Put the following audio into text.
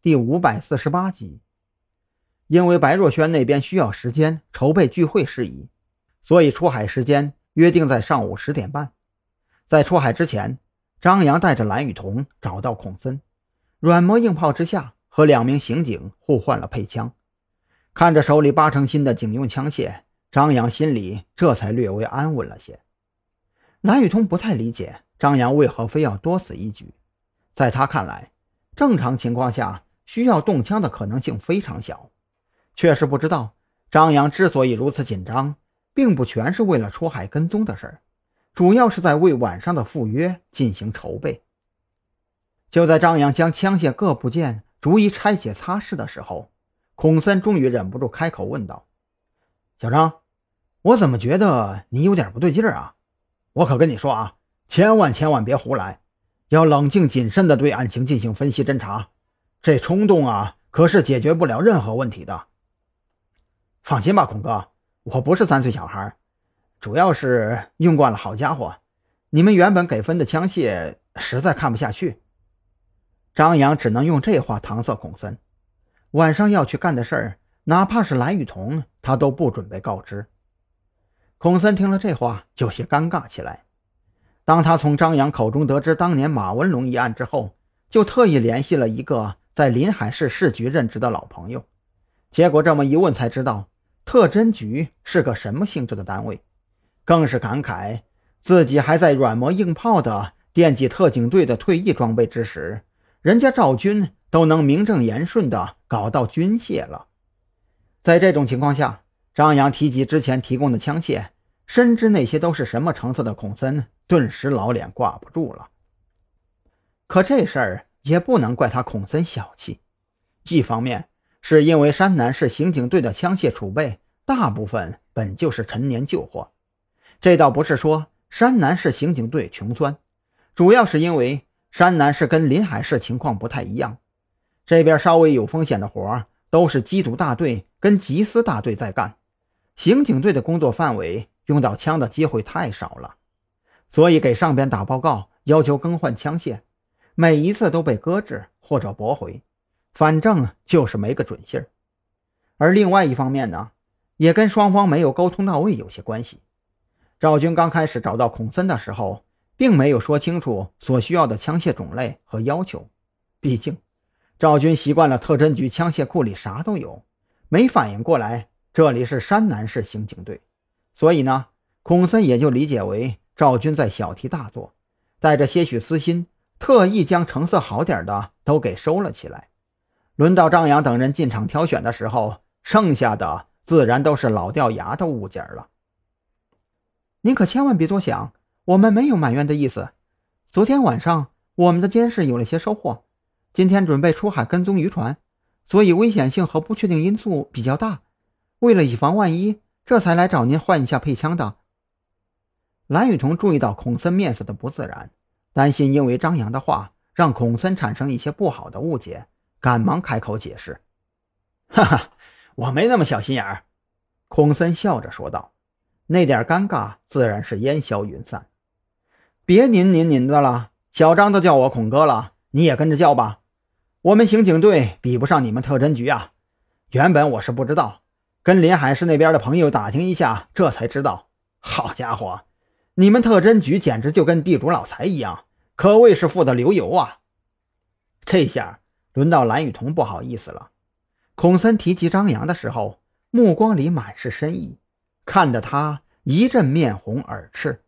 第五百四十八集。因为白若萱那边需要时间筹备聚会事宜，所以出海时间约定在上午十点半。在出海之前，张扬带着蓝雨桐找到孔森，软磨硬泡之下，和两名刑警互换了配枪。看着手里八成新的警用枪械，张扬心里这才略微安稳了些。蓝雨桐不太理解张扬为何非要多此一举，在他看来，正常情况下需要动枪的可能性非常小。确实不知道，张扬之所以如此紧张，并不全是为了出海跟踪的事儿，主要是在为晚上的赴约进行筹备。就在张扬将枪械各部件逐一拆解擦拭的时候，孔森终于忍不住开口问道：“小张，我怎么觉得你有点不对劲儿啊？我可跟你说啊，千万千万别胡来，要冷静谨慎地对案情进行分析侦查，这冲动啊，可是解决不了任何问题的。”放心吧，孔哥，我不是三岁小孩，主要是用惯了好家伙。你们原本给分的枪械实在看不下去。张扬只能用这话搪塞孔森。晚上要去干的事儿，哪怕是蓝雨桐，他都不准备告知。孔森听了这话，有些尴尬起来。当他从张扬口中得知当年马文龙一案之后，就特意联系了一个在临海市市局任职的老朋友，结果这么一问，才知道。特侦局是个什么性质的单位？更是感慨自己还在软磨硬泡的惦记特警队的退役装备之时，人家赵军都能名正言顺的搞到军械了。在这种情况下，张扬提及之前提供的枪械，深知那些都是什么成色的孔森，顿时老脸挂不住了。可这事儿也不能怪他孔森小气，一方面。是因为山南市刑警队的枪械储备大部分本就是陈年旧货，这倒不是说山南市刑警队穷酸，主要是因为山南市跟临海市情况不太一样，这边稍微有风险的活都是缉毒大队跟缉私大队在干，刑警队的工作范围用到枪的机会太少了，所以给上边打报告要求更换枪械，每一次都被搁置或者驳回。反正就是没个准信儿，而另外一方面呢，也跟双方没有沟通到位有些关系。赵军刚开始找到孔森的时候，并没有说清楚所需要的枪械种类和要求，毕竟赵军习惯了特侦局枪械库里啥都有，没反应过来这里是山南市刑警队，所以呢，孔森也就理解为赵军在小题大做，带着些许私心，特意将成色好点的都给收了起来。轮到张扬等人进场挑选的时候，剩下的自然都是老掉牙的物件了。您可千万别多想，我们没有埋怨的意思。昨天晚上我们的监视有了些收获，今天准备出海跟踪渔船，所以危险性和不确定因素比较大。为了以防万一，这才来找您换一下配枪的。蓝雨桐注意到孔森面色的不自然，担心因为张扬的话让孔森产生一些不好的误解。赶忙开口解释：“哈哈，我没那么小心眼儿。”孔森笑着说道，“那点尴尬自然是烟消云散。别您您您的了，小张都叫我孔哥了，你也跟着叫吧。我们刑警队比不上你们特侦局啊。原本我是不知道，跟临海市那边的朋友打听一下，这才知道。好家伙，你们特侦局简直就跟地主老财一样，可谓是富得流油啊！这下……”轮到蓝雨桐不好意思了。孔森提及张扬的时候，目光里满是深意，看得他一阵面红耳赤。